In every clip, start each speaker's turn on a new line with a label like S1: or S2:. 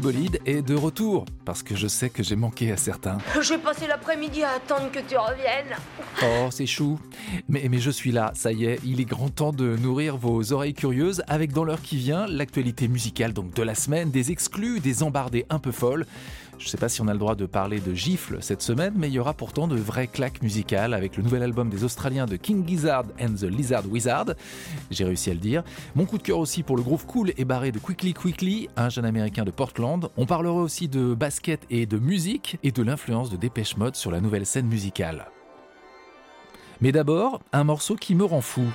S1: Bolide est de retour, parce que je sais que j'ai manqué à certains.
S2: J'ai passé l'après-midi à attendre que tu reviennes.
S1: Oh, c'est chou. Mais, mais je suis là, ça y est, il est grand temps de nourrir vos oreilles curieuses avec dans l'heure qui vient l'actualité musicale donc de la semaine, des exclus, des embardées un peu folles. Je sais pas si on a le droit de parler de gifles cette semaine, mais il y aura pourtant de vraies claques musicales avec le nouvel album des Australiens de King Gizzard and the Lizard Wizard. J'ai réussi à le dire. Mon coup de cœur aussi pour le groove cool et barré de Quickly Quickly, un jeune américain de Portland. On parlera aussi de basket et de musique et de l'influence de Dépêche Mode sur la nouvelle scène musicale. Mais d'abord, un morceau qui me rend fou.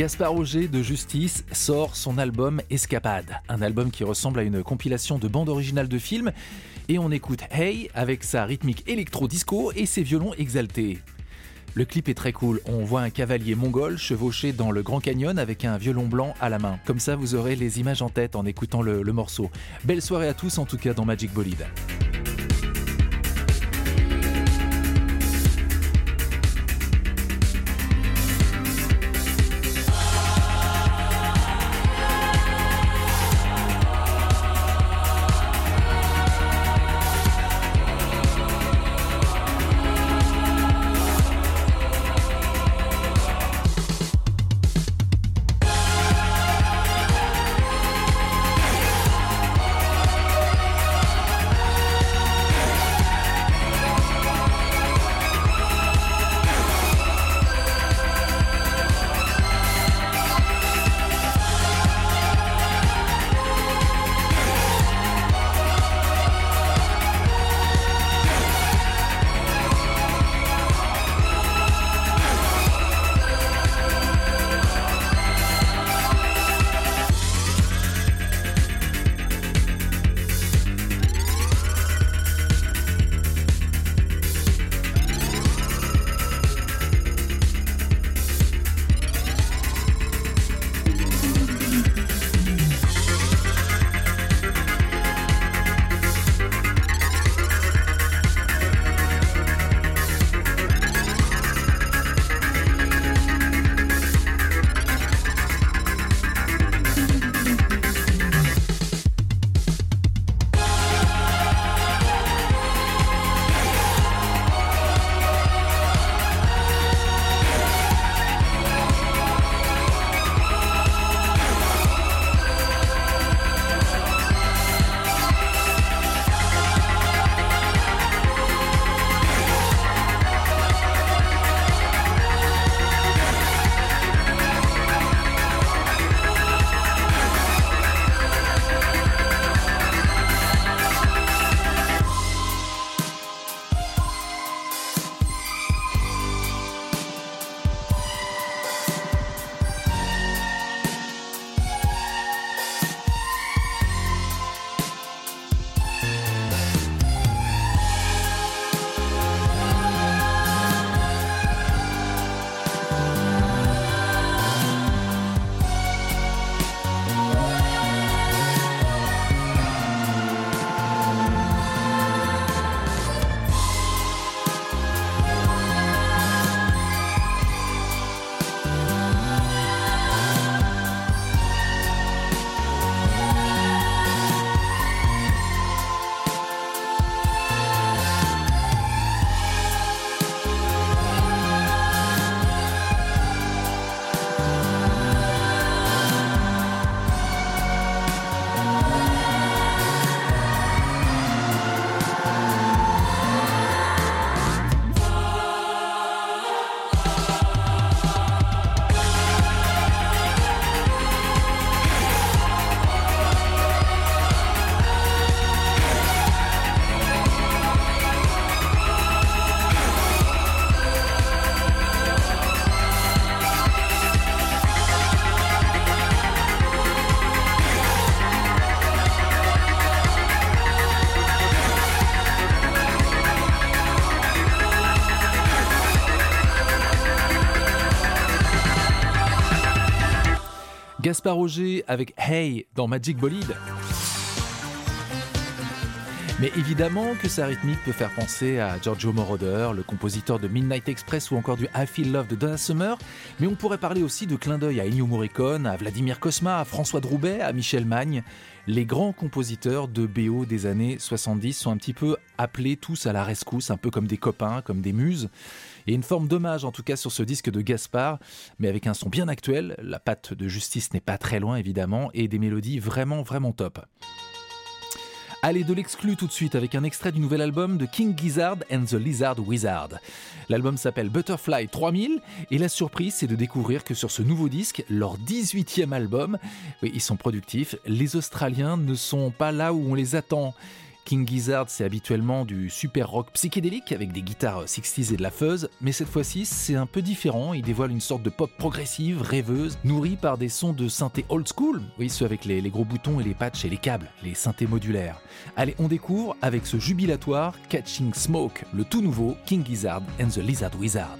S1: Gaspard Auger de Justice sort son album Escapade, un album qui ressemble à une compilation de bandes originales de films, et on écoute Hey avec sa rythmique électro-disco et ses violons exaltés. Le clip est très cool, on voit un cavalier mongol chevauché dans le Grand Canyon avec un violon blanc à la main. Comme ça vous aurez les images en tête en écoutant le, le morceau. Belle soirée à tous en tout cas dans Magic Bolide.
S3: Gaspard Roger avec Hey dans Magic Bolide. Mais évidemment que sa rythmique peut faire penser à Giorgio Moroder, le compositeur de Midnight Express ou encore du I Feel Love de Donna Summer, mais on pourrait parler aussi de clin d'œil à Ennio Morricone, à Vladimir Kosma, à François Droubet, à Michel Magne. Les grands compositeurs de BO des années 70 sont un petit peu appelés tous à la rescousse, un peu comme des copains, comme des muses. Et une forme d'hommage en tout cas sur ce disque de Gaspard, mais avec un son bien actuel, la patte de justice n'est pas très loin évidemment, et des mélodies vraiment vraiment top. Allez, de l'exclu tout de suite avec un extrait du nouvel album de King Gizzard and the Lizard Wizard. L'album s'appelle Butterfly 3000 et la surprise c'est de découvrir que sur ce nouveau disque, leur 18e album, oui, ils sont productifs, les Australiens ne sont pas là où on les attend. King Gizzard, c'est habituellement du super rock psychédélique avec des guitares 60s et de la fuzz, mais cette fois-ci, c'est un peu différent. Il dévoile une sorte de pop progressive, rêveuse, nourrie par des sons de synthé old school, oui, ceux avec les, gros boutons et les patchs et les câbles, les synthés modulaires. Allez, on découvre avec ce jubilatoire Catching Smoke, le tout nouveau King Gizzard and the Lizard Wizard.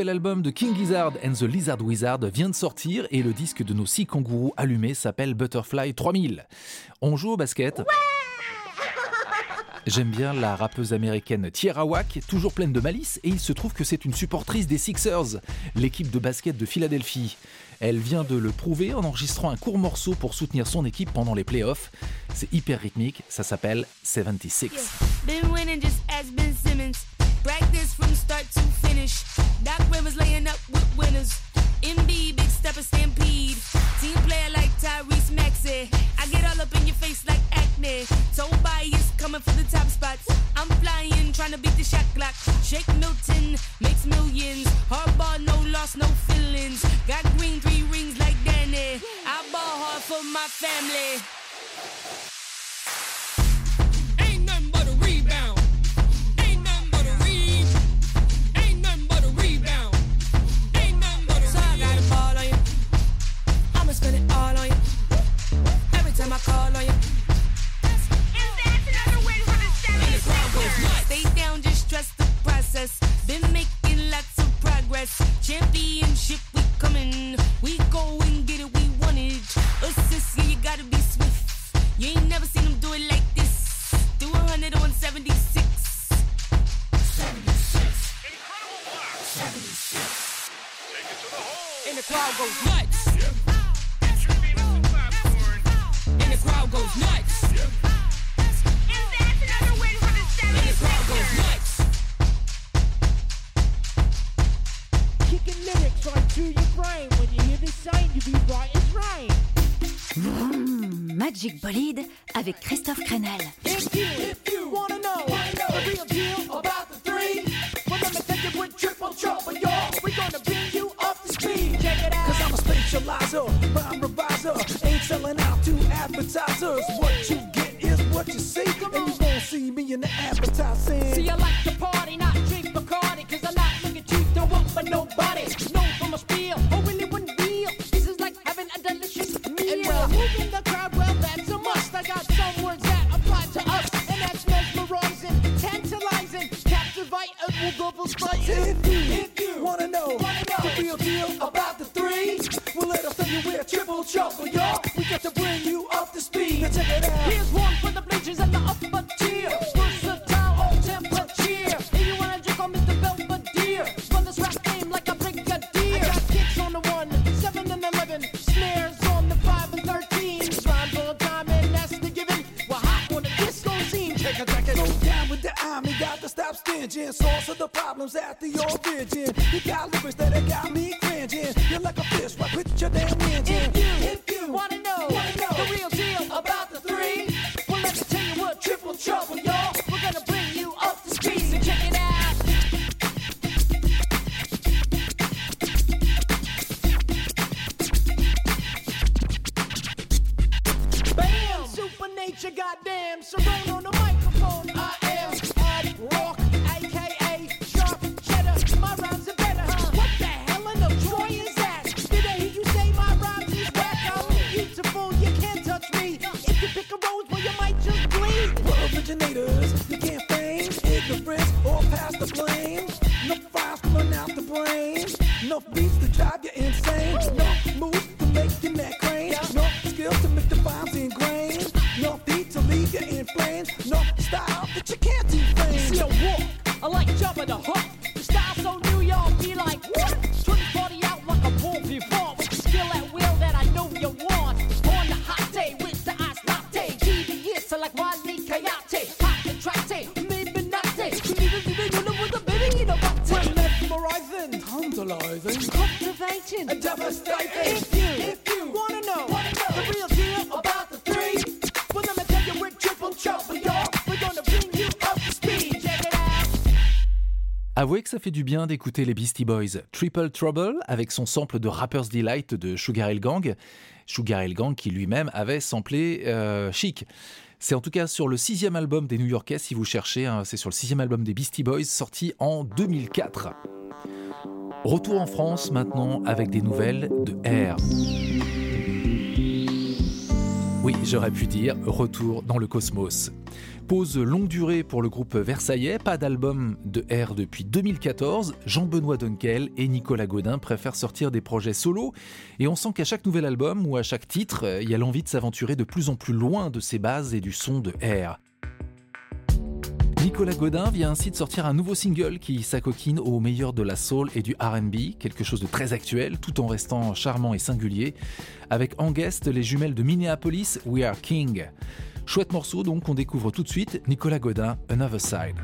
S1: Nouvel album de King Gizzard and the Lizard Wizard vient de sortir et le disque de nos six kangourous allumés s'appelle Butterfly 3000. On joue au basket. J'aime bien la rappeuse américaine Tierra Wack, toujours pleine de malice, et il se trouve que c'est une supportrice des Sixers, l'équipe de basket de Philadelphie. Elle vient de le prouver en enregistrant un court morceau pour soutenir son équipe pendant les playoffs. C'est hyper rythmique, ça s'appelle 76.
S4: Practice Team player like Tyrese Maxey. I get all up in your face like acne. Told bias coming for the top spots. I'm flying, trying to beat the shot clock. Shake Milton makes millions. Hardball, no loss, no feelings. Got green three rings like Danny. I ball hard for my family.
S5: spend it all on you. Every
S6: time I
S5: call on you. Stay down, just trust the process. Been making lots of progress. Championship, we coming. We go and get it,
S6: we want it. Assist, yeah, you gotta be swift. You ain't never seen them do it like
S5: this. Do 100 on 76. 76. Incredible work. 76. Take it to the hole. And the crowd goes nuts. Magic Bolide avec Christophe Crenel. If you, if you
S6: wanna know the real deal
S5: about the three,
S6: well let me take you with
S5: triple trouble, y'all.
S6: We're gonna bring you up to speed. Check it out.
S5: Cause I'm a specializer, rhyme reviser. Ain't selling out to advertisers. What you get is what you
S6: see. And you won't see me in the advertising. See, I like to party, not
S5: drink Bacardi. Cause I not looking cheap, don't want for nobody. No from a spiel,
S1: Avouez que ça fait du bien d'écouter les Beastie Boys. Triple Trouble avec son sample de Rapper's Delight de Sugar Hill Gang. Sugar Hill Gang qui lui-même avait samplé euh, Chic. C'est en tout cas sur le sixième album des New Yorkais si vous cherchez. hein, c'est sur le sixième album des Beastie Boys sorti en 2004. Retour en France maintenant avec des nouvelles de R.
S7: Oui, j'aurais pu dire retour dans le cosmos. Pause longue durée pour le groupe versaillais, pas d'album de R depuis 2014. Jean-Benoît Dunkel et Nicolas Godin préfèrent sortir des projets solo et on sent qu'à chaque nouvel album ou à chaque titre, euh, il y a l'envie de s'aventurer de plus en plus loin de ses bases et du son de R. Nicolas Godin vient ainsi de sortir un nouveau single qui s'acoquine au meilleur de la soul et du RB, quelque chose de très actuel tout en restant charmant et singulier, avec en guest les jumelles de Minneapolis We Are King. Chouette morceau donc on découvre tout de suite Nicolas Godin Another Side.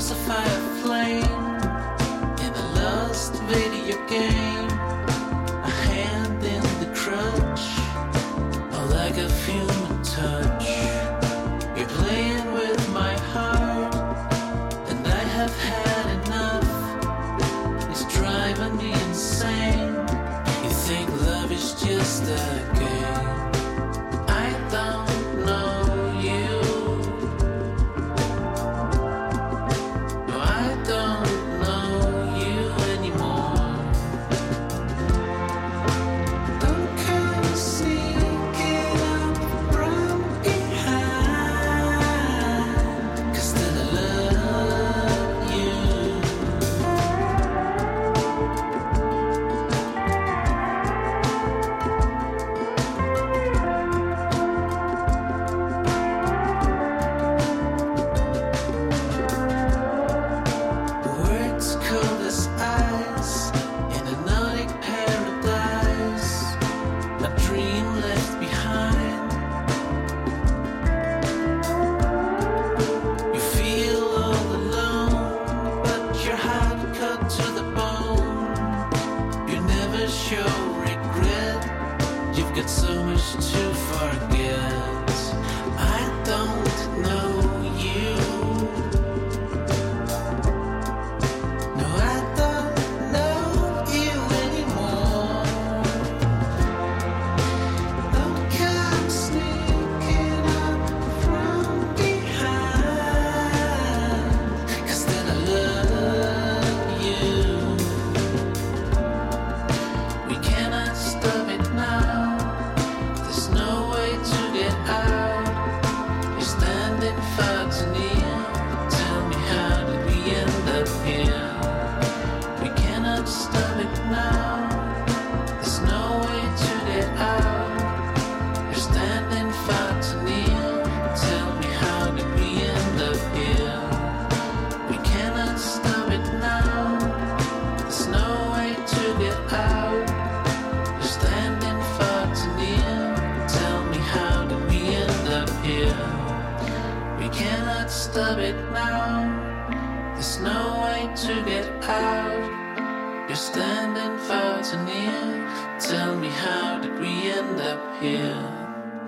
S8: crucify a
S9: flame in a lost video game.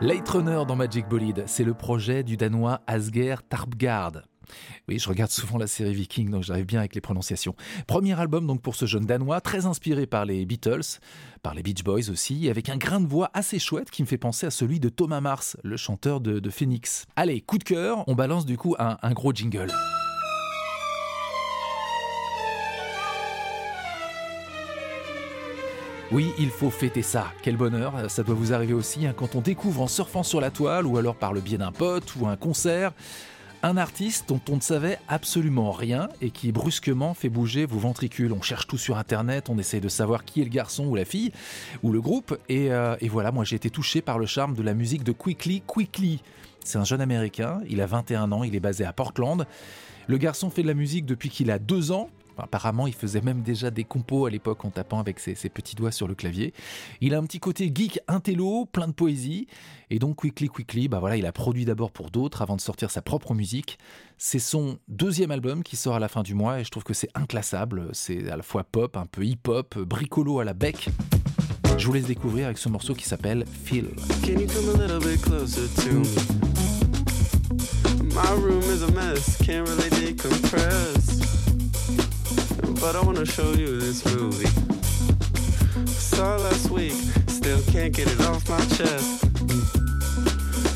S1: Late Runner dans Magic Bolide, c'est le projet du Danois Asger Tarpgard. Oui, je regarde souvent la série Viking, donc j'arrive bien avec les prononciations. Premier album donc pour ce jeune Danois, très inspiré par les Beatles, par les Beach Boys aussi, avec un grain de voix assez chouette qui me fait penser à celui de Thomas Mars, le chanteur de, Phoenix. Allez, coup de cœur, on balance du coup un, un gros jingle. Oui, il faut fêter ça. Quel bonheur, ça doit vous arriver aussi hein, quand on découvre en surfant sur la toile ou alors par le biais d'un pote ou un concert un artiste dont on ne savait absolument rien et qui brusquement fait bouger vos ventricules. On cherche tout sur internet, on essaye de savoir qui est le garçon ou la fille ou le groupe et, euh, et voilà, moi j'ai été touché par le charme de la musique de Quickly Quickly. C'est un jeune américain, il a 21 ans, il est basé à Portland. Le garçon fait de la musique depuis qu'il a deux ans. Apparemment, il faisait même déjà des compos à l'époque en tapant avec ses, petits doigts sur le clavier. Il a un petit côté geek intello, plein de poésie. Et donc, Quickly Quickly, bah voilà, il a produit d'abord pour d'autres avant de sortir sa propre musique. C'est son deuxième album qui sort à la fin du mois et je trouve que c'est inclassable. C'est à la fois pop, un peu hip-hop, bricolo à la bec. Je vous laisse découvrir avec ce morceau qui s'appelle Feel.
S10: Can you come a little bit closer to me? Can't really decompress. But I wanna show you this movie. Saw last week, still can't get it off my chest.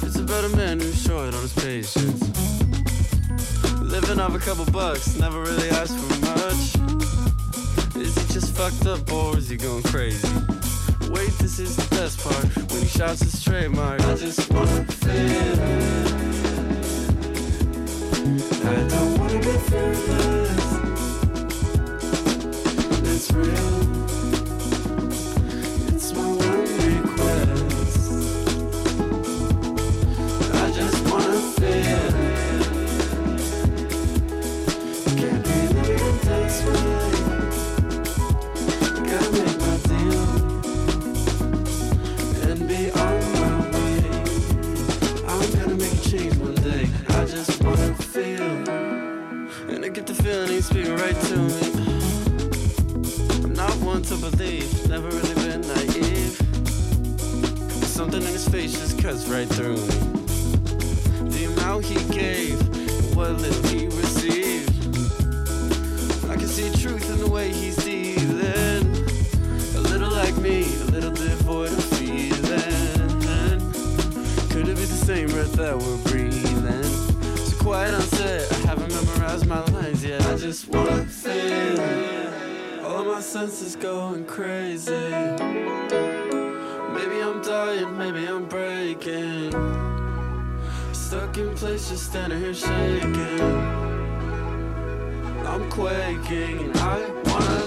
S10: It's about a man who's short on his patience. Living off a couple bucks, never really asked for much. Is he just fucked up or is he going crazy? Wait, this is the best part. When he shouts his trademark, I just wanna feel it. I don't wanna be fearless thrill. Face just cuts right through me. The amount he gave, what little he received. I can see truth in the way he's dealing. A little like me, a little devoid of feeling. Could it be the same breath that we're breathing? So quiet on set, I haven't memorized my lines yet. I just wanna feel it. All of my senses going crazy. I'm maybe I'm breaking. Stuck in place, just standing here shaking. I'm quaking and I wanna.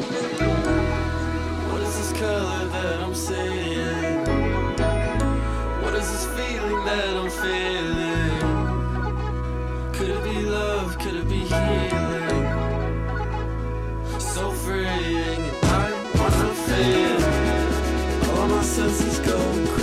S10: What is this color that I'm seeing? What is this feeling that I'm feeling? Could it be love? Could it be healing? So freeing and I wanna feel. All my senses going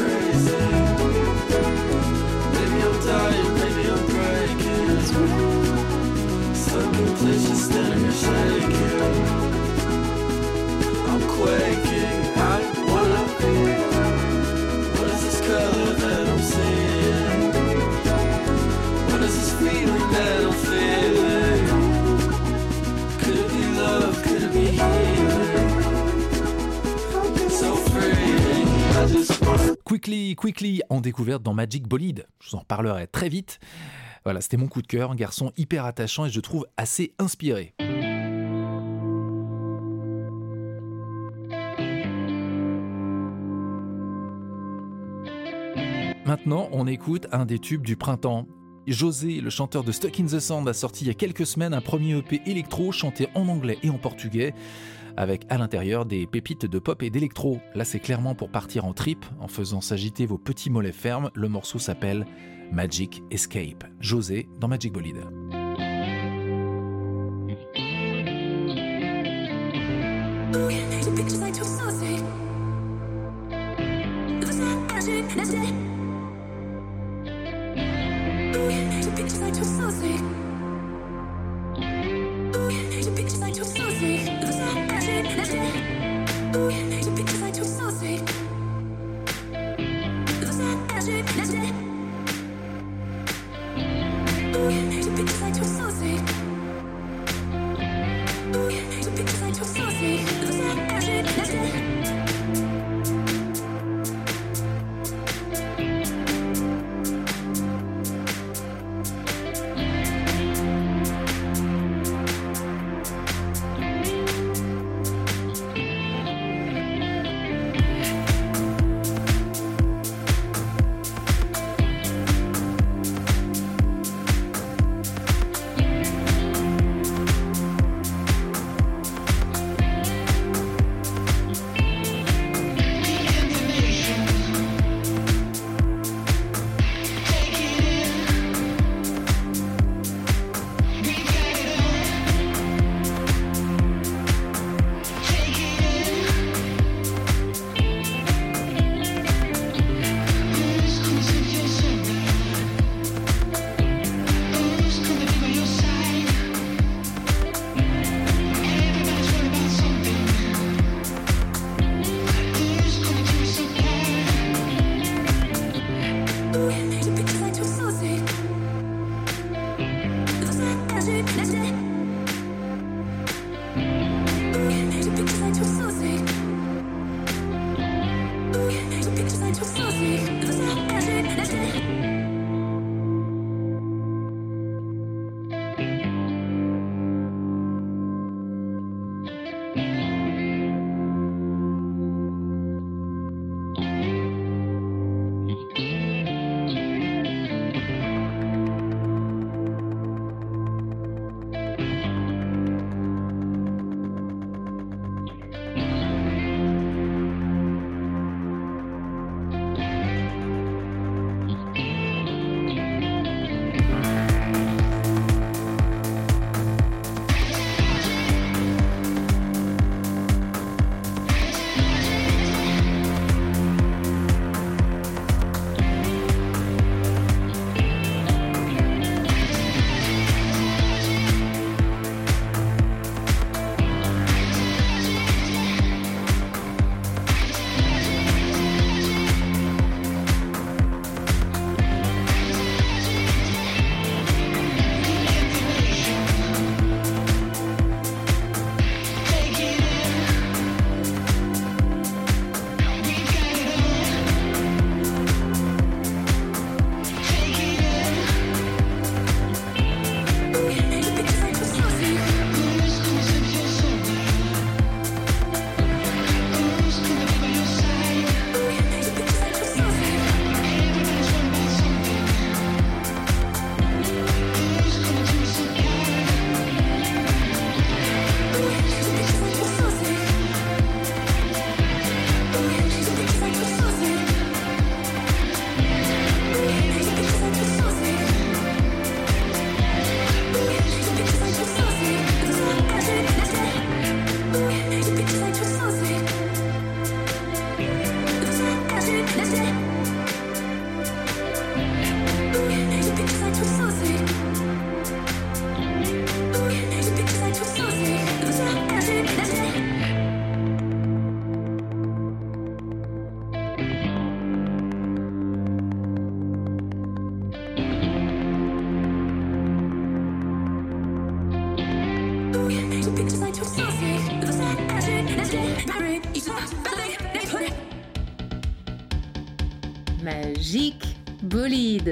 S1: Quickly, Quickly en découverte dans Magic Bolide. Je vous en reparlerai très vite. Voilà, c'était mon coup de cœur, un garçon hyper attachant et je trouve assez inspiré. Maintenant, on écoute un des tubes du printemps. José, le chanteur de Stuck in the Sand, a sorti il y a quelques semaines un premier EP électro chanté en anglais et en portugais, avec à l'intérieur des pépites de pop et d'électro. Là, c'est clairement pour partir en trip en faisant s'agiter vos petits mollets fermes. Le morceau s'appelle Magic Escape. José dans Magic Bolide.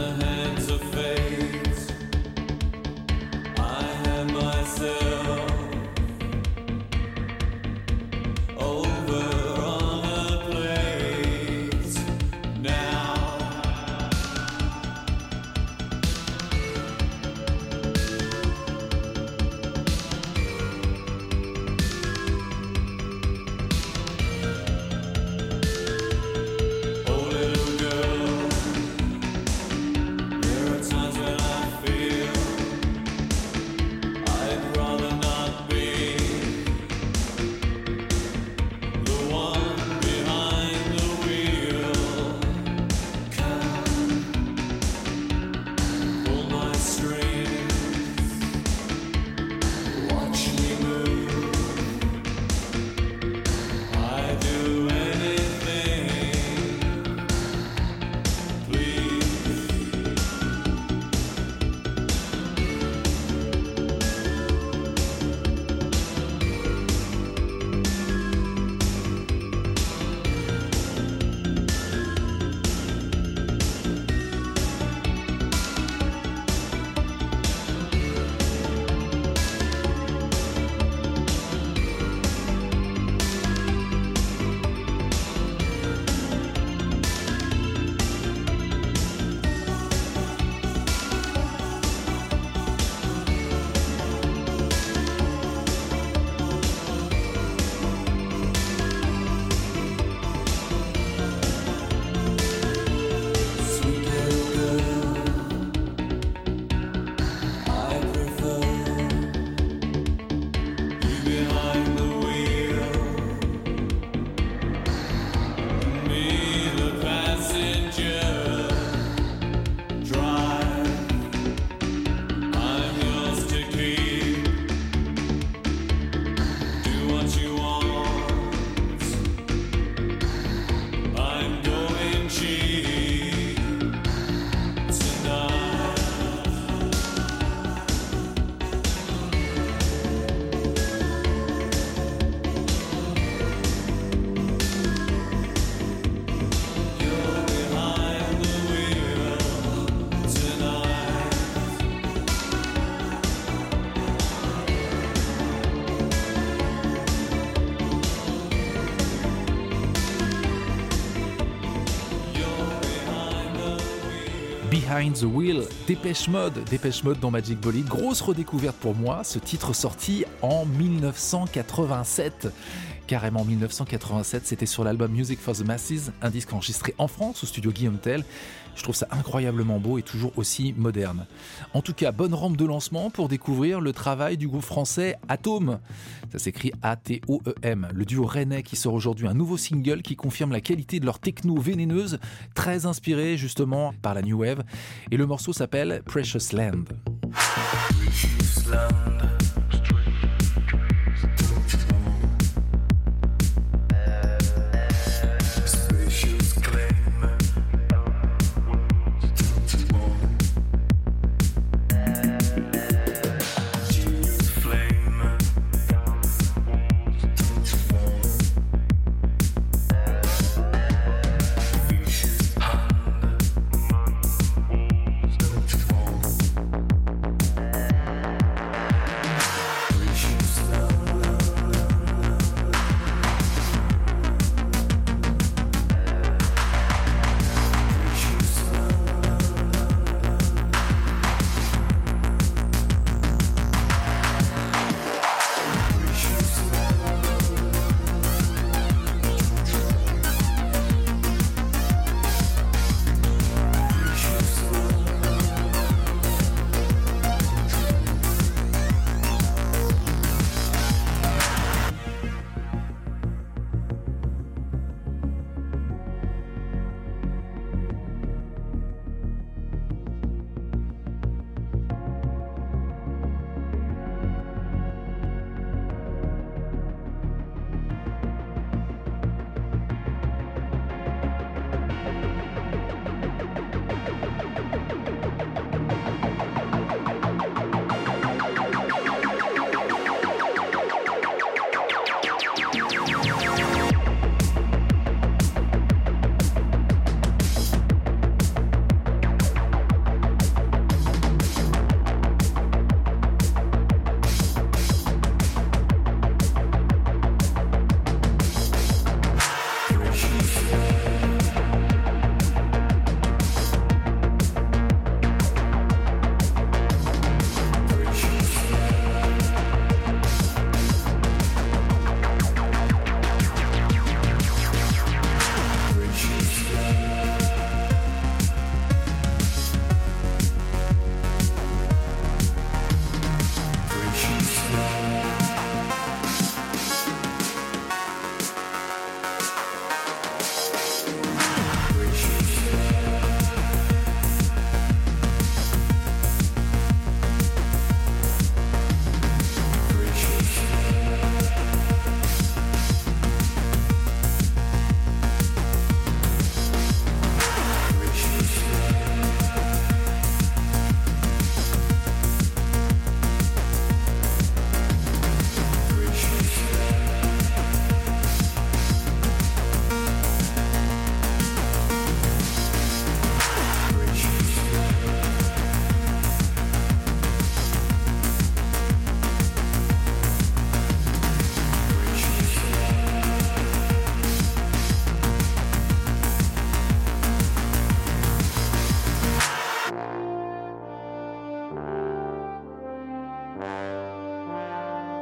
S11: The hands Behind the Wheel,
S1: Dépêche Mode, Dépêche Mode dans Magic Bolide. Grosse redécouverte pour moi, ce titre sorti en 1987. Carrément 1987, c'était sur l'album Music for the Masses, un disque enregistré en France au studio Guillaume Tell. Je trouve ça incroyablement beau et toujours aussi moderne. En tout cas, bonne rampe de lancement pour découvrir le travail du groupe français Atome. Ça s'écrit A-T-O-E-M. Le duo rennais qui sort aujourd'hui un nouveau single qui confirme la qualité de leur techno vénéneuse, très inspiré justement par la New Wave. Et le morceau s'appelle Precious Land.
S11: Don't you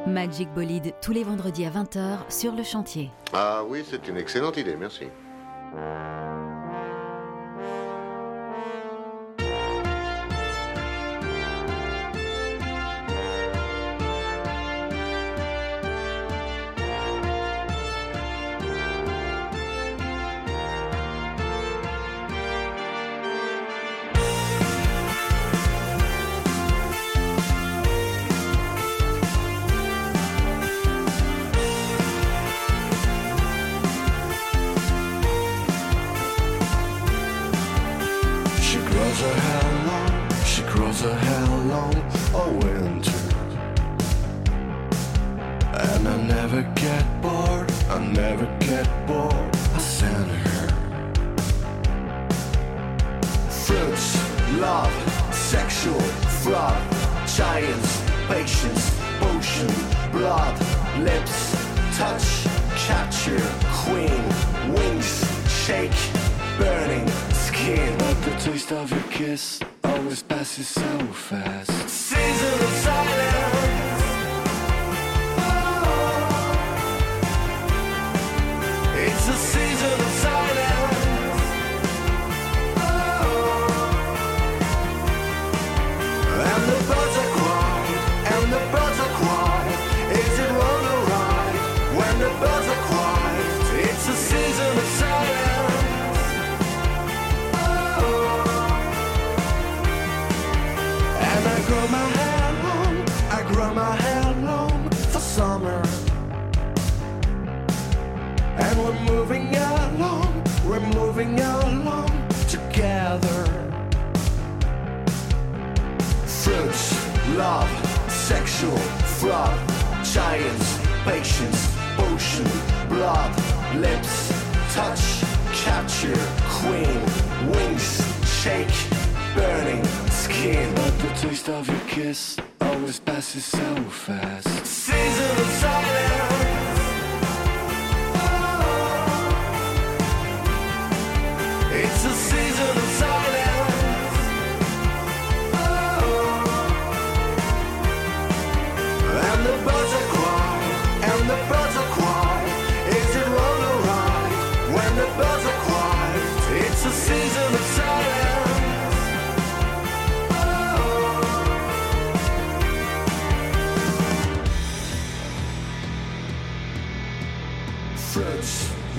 S12: Magic Bolide tous les vendredis à 20h sur le chantier.
S13: Ah oui, c'est une excellente idée, merci.
S14: Kiss always passes so fast. Season of silence.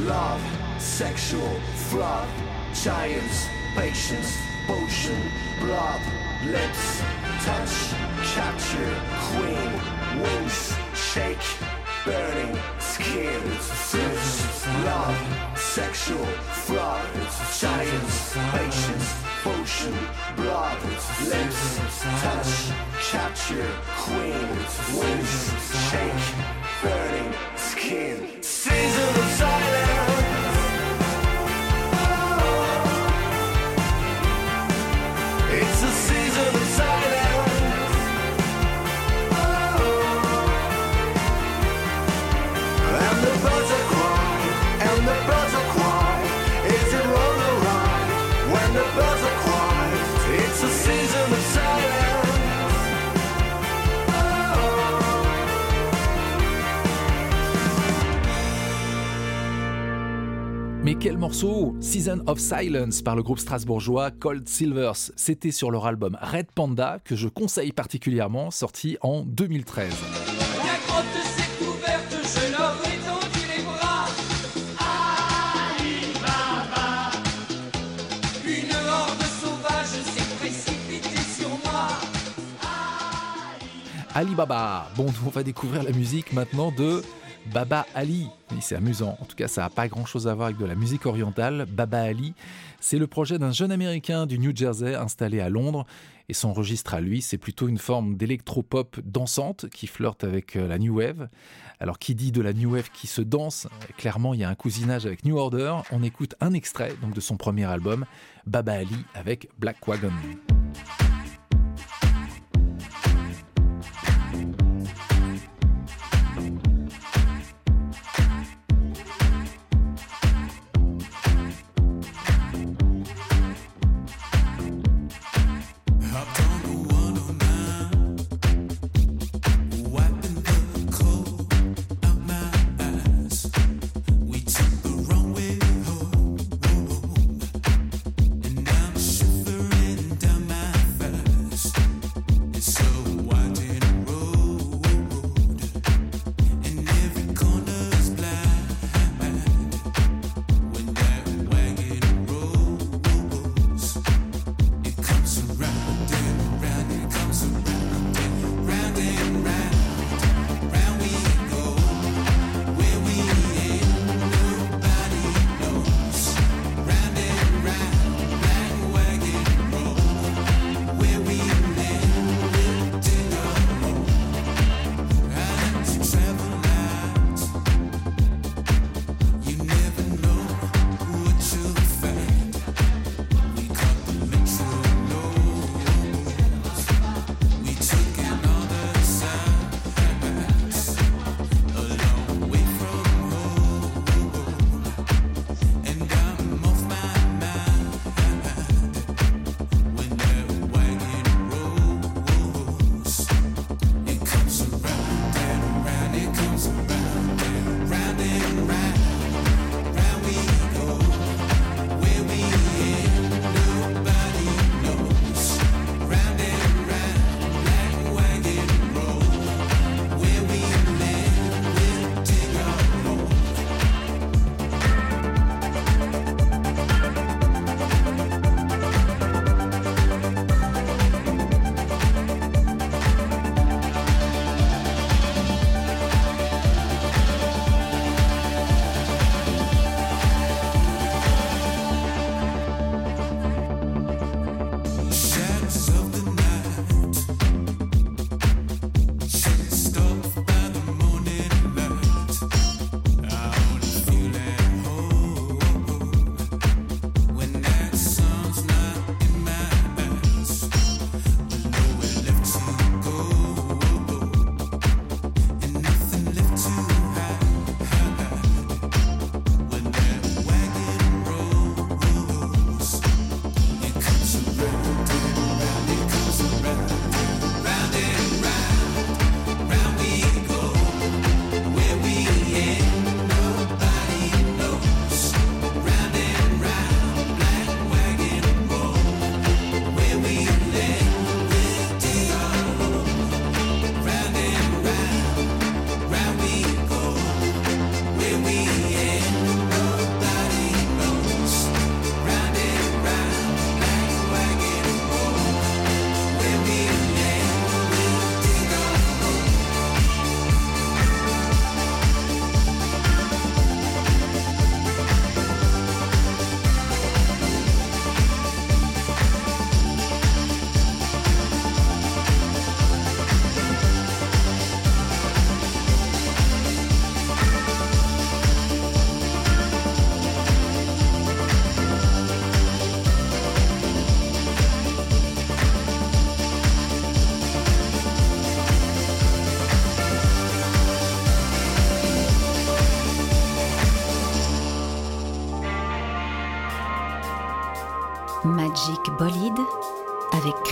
S14: Love, sexual fraud, giants, patience, potion, blood, lips, touch, capture, queen, wings, shake, burning skin, love, sexual fraud, giants, patience, potion, blood, lips, touch, capture, queen, wings, shake, burning skin. Season of silence.
S1: Quel morceau? Season of Silence par le groupe strasbourgeois Cold Silvers. C'était sur leur album Red Panda que je conseille particulièrement, sorti en 2013.
S15: La grotte s'est ouverte, je leur ai tendu les bras. Ali Baba. Une horde sauvage s'est précipitée sur moi.
S1: Alibaba. Bon, on va découvrir la musique maintenant de Baba Ali. Oui, c'est amusant. En tout cas, ça n'a pas grand-chose à voir avec de la musique orientale. Baba Ali, c'est le projet d'un jeune Américain du New Jersey installé à Londres. Et son registre à lui, c'est plutôt une forme d'électropop dansante qui flirte avec euh, la New Wave. Alors, qui dit de la New Wave qui se danse? Clairement, il y a un cousinage avec New Order. On écoute un extrait donc de son premier album, Baba Ali avec Black Wagon.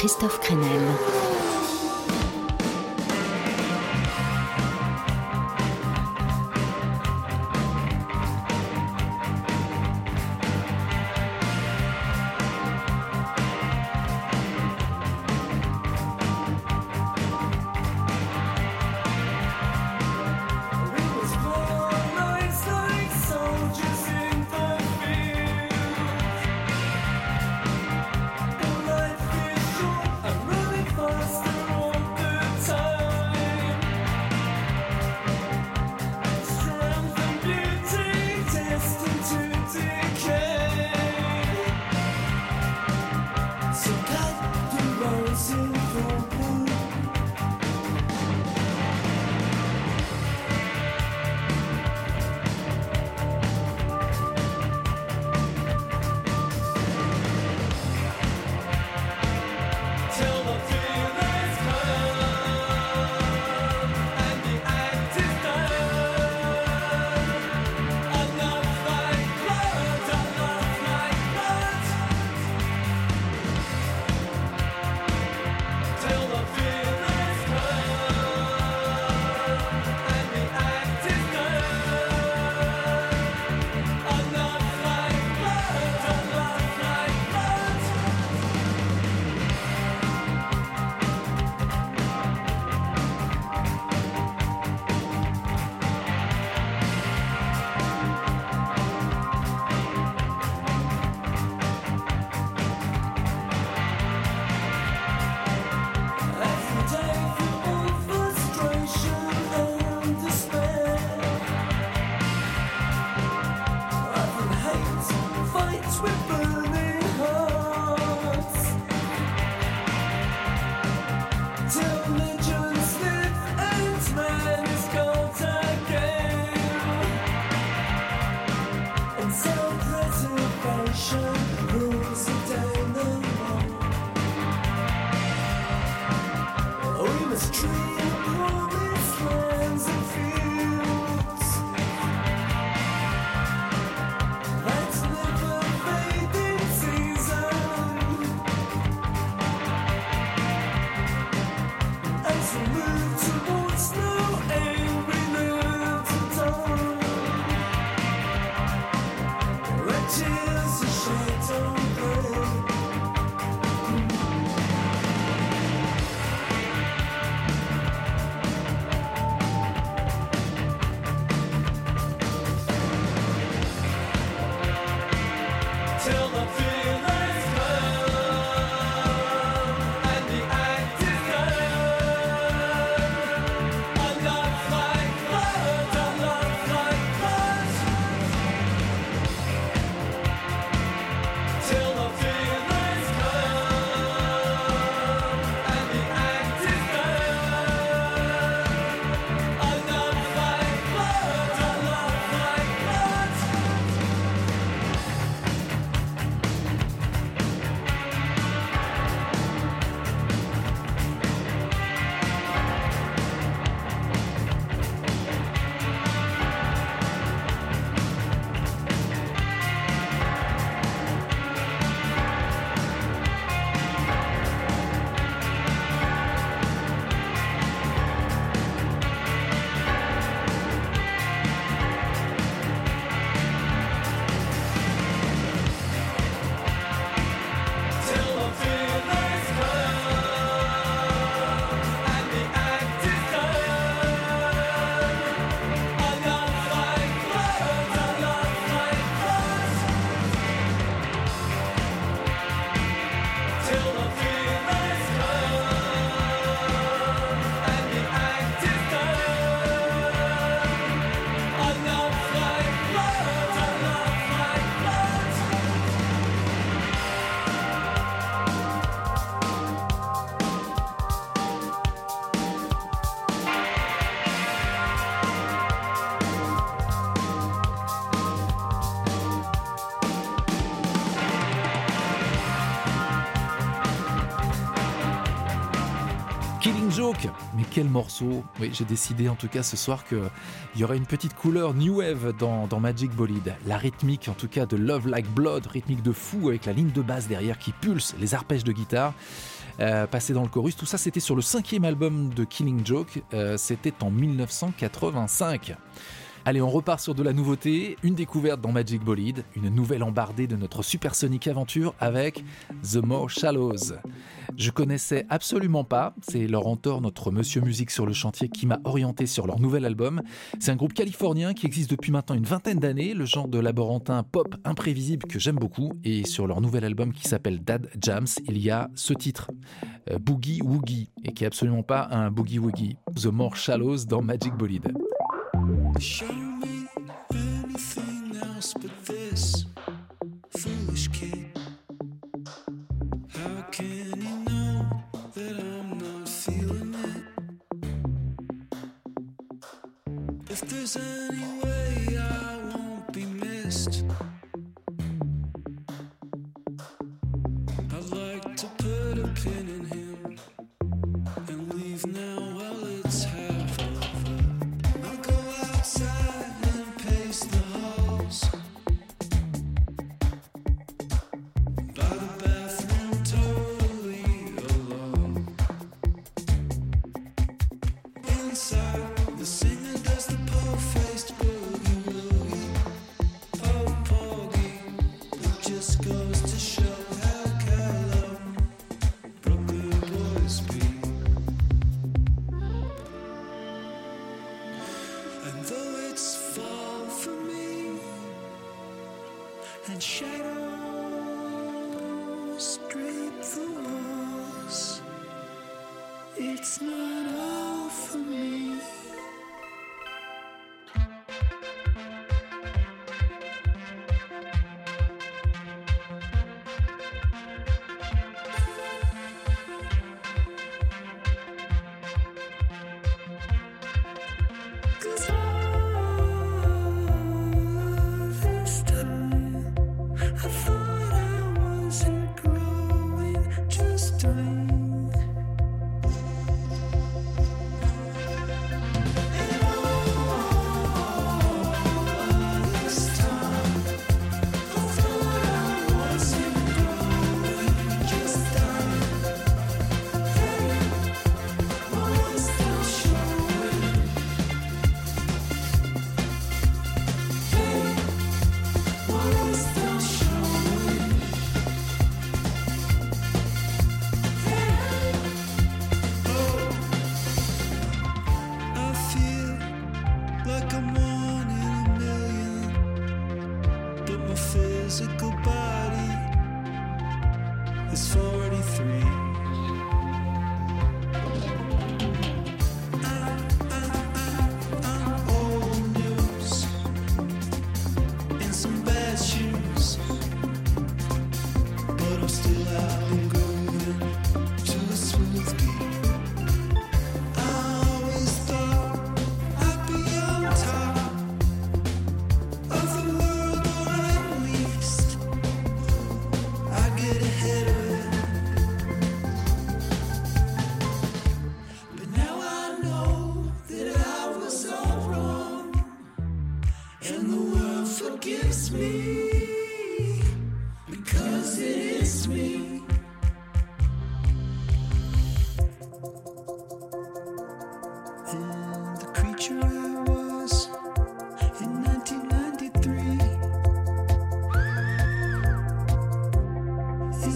S6: Christophe Crenel.
S1: Mais quel morceau Oui, j'ai décidé en tout cas ce soir qu'il y aurait une petite couleur new wave dans, dans Magic Bolide. La rythmique en tout cas de Love Like Blood, rythmique de fou avec la ligne de basse derrière qui pulse, les arpèges de guitare. Euh, passé dans le chorus, tout ça c'était sur le cinquième album de Killing Joke, euh, c'était en 1985. Allez, on repart sur de la nouveauté, une découverte dans Magic Bolide, une nouvelle embardée de notre supersonique aventure avec The More Shallows. Je connaissais absolument pas, c'est Laurent Thor, notre monsieur musique sur le chantier, qui m'a orienté sur leur nouvel album. C'est un groupe californien qui existe depuis maintenant une vingtaine d'années, le genre de laborantin pop imprévisible que j'aime beaucoup, et sur leur nouvel album qui s'appelle Dad Jams, il y a ce titre, euh, Boogie Woogie, et qui est absolument pas un Boogie Woogie, The More Shallows dans Magic Bolide.
S6: If you see now but this. Foolish kid. How can you know that I'm not feeling that If there's any it's not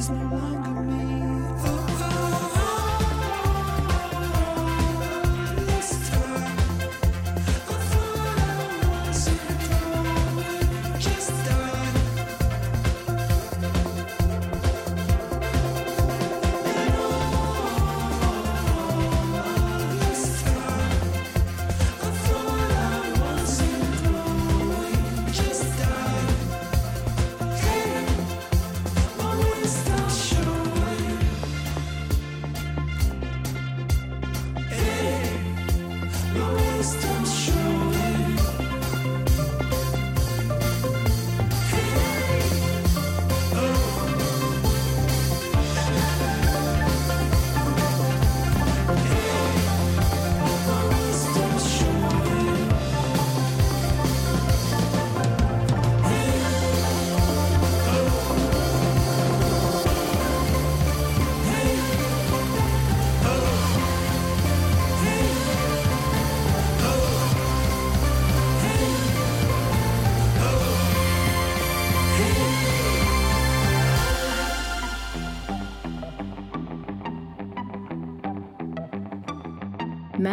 S6: is no longer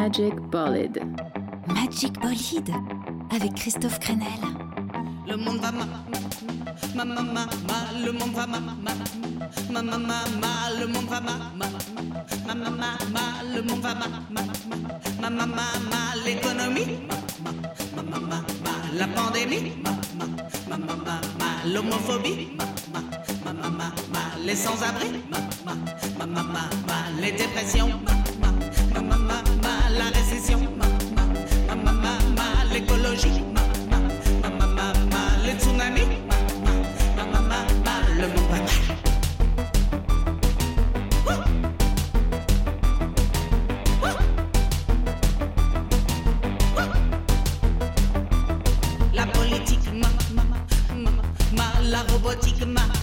S16: Magic Bolide. Magic Bolide avec Christophe Crenel.
S17: Le monde va mal, ma ma ma ma, le monde va ma ma la robotique, ma,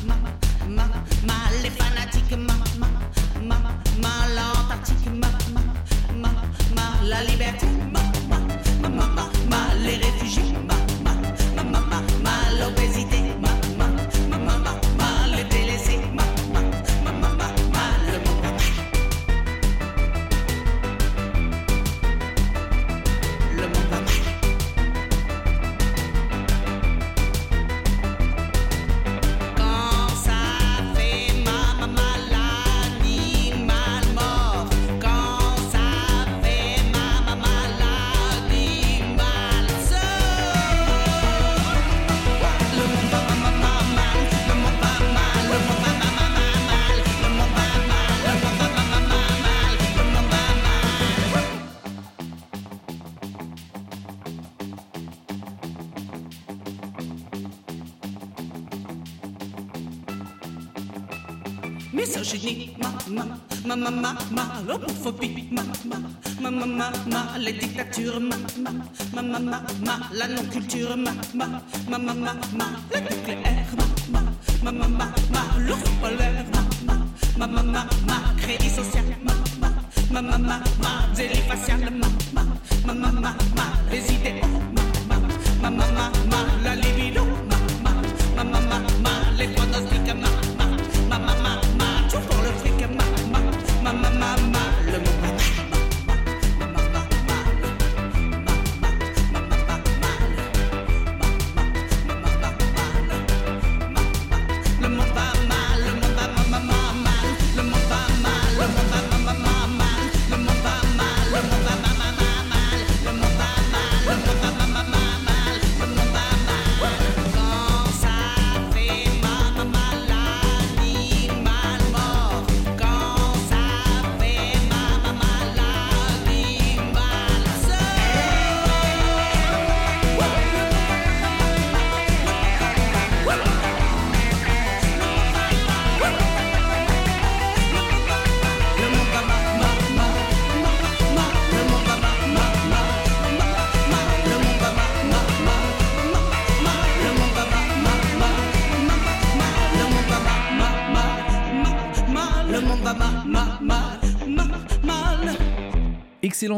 S17: ma, ma, ma, l'homophobie, ma, ma, ma, ma, ma, les dictatures, ma, ma, ma, ma, ma, la non-culture, ma, ma, ma, ma, ma, ma, le nucléaire, ma, ma, ma, ma, ma, polaire,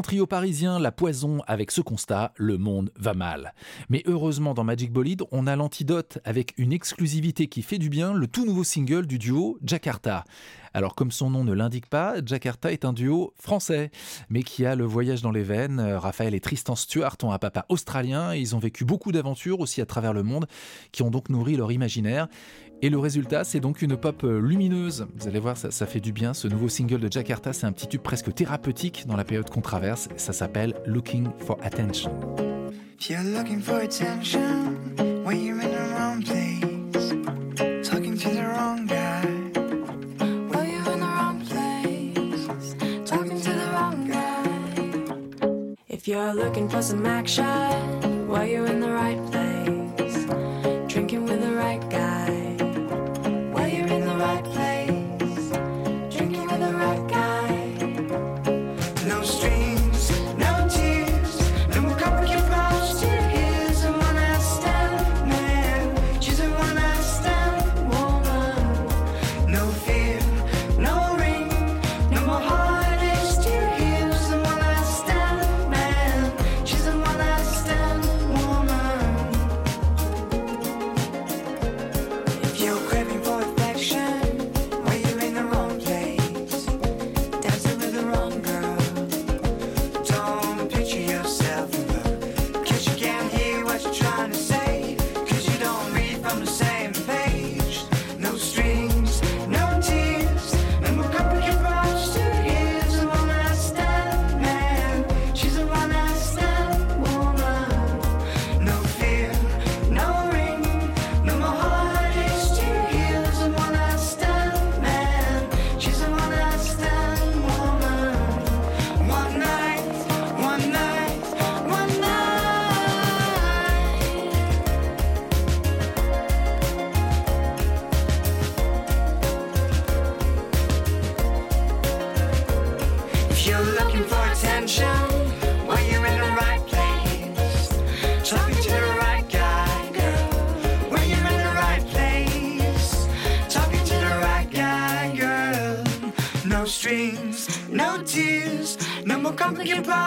S1: Trio parisien, La Poison, avec ce constat, le monde va mal. Mais heureusement, dans Magic Bolide, on a l'antidote avec une exclusivité qui fait du bien, le tout nouveau single du duo Jakarta. Alors, comme son nom ne l'indique pas, Jakarta est un duo français, mais qui a le voyage dans les veines. Euh, Raphaël et Tristan Stewart ont un papa australien et ils ont vécu beaucoup d'aventures aussi à travers le monde, qui ont donc nourri leur imaginaire. Et le résultat, c'est donc une pop euh, lumineuse. Vous allez voir, ça, ça fait du bien. Ce nouveau single de Jakarta, c'est un petit tube presque thérapeutique dans la période qu'on traverse. Ça s'appelle Looking for Attention.
S18: If you're looking for attention when you're in the wrong place, talking to the wrong guy.
S19: Well, you're in the wrong place, talking to the wrong guy.
S3: If you're looking for some action, well, you're in the right place.
S18: complicated
S16: problem.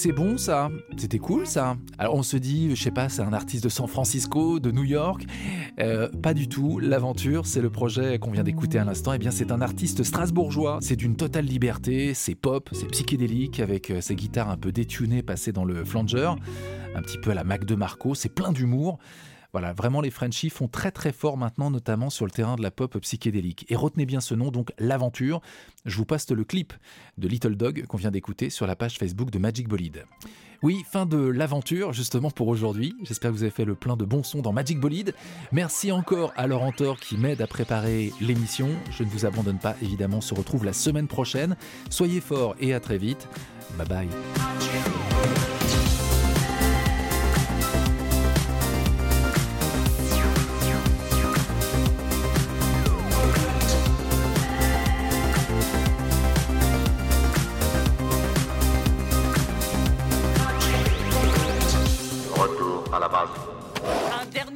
S16: c'est
S1: bon ça, c'était cool ça. Alors on se dit, je sais pas, c'est un artiste de San Francisco, de New York. Euh, pas du tout, l'aventure, c'est le projet qu'on vient d'écouter à l'instant. Et eh bien c'est un artiste strasbourgeois, c'est d'une totale liberté, c'est pop, c'est psychédélique, avec euh, ses guitares un peu détunées passées dans le flanger, un petit peu à la Mac de Marco, c'est plein d'humour. Voilà, vraiment les Frenchies font très très fort maintenant, notamment sur le terrain de la pop psychédélique. Et retenez bien ce nom, donc l'aventure. Je vous passe le clip de Little Dog qu'on vient d'écouter sur la page Facebook de Magic Bolide. Oui, fin de l'aventure justement pour aujourd'hui. J'espère que vous avez fait le plein de bons sons dans Magic Bolide. Merci encore à Laurent Thor qui m'aide à préparer l'émission. Je ne vous abandonne pas, évidemment, on se retrouve la semaine prochaine. Soyez forts et à très vite. Bye bye.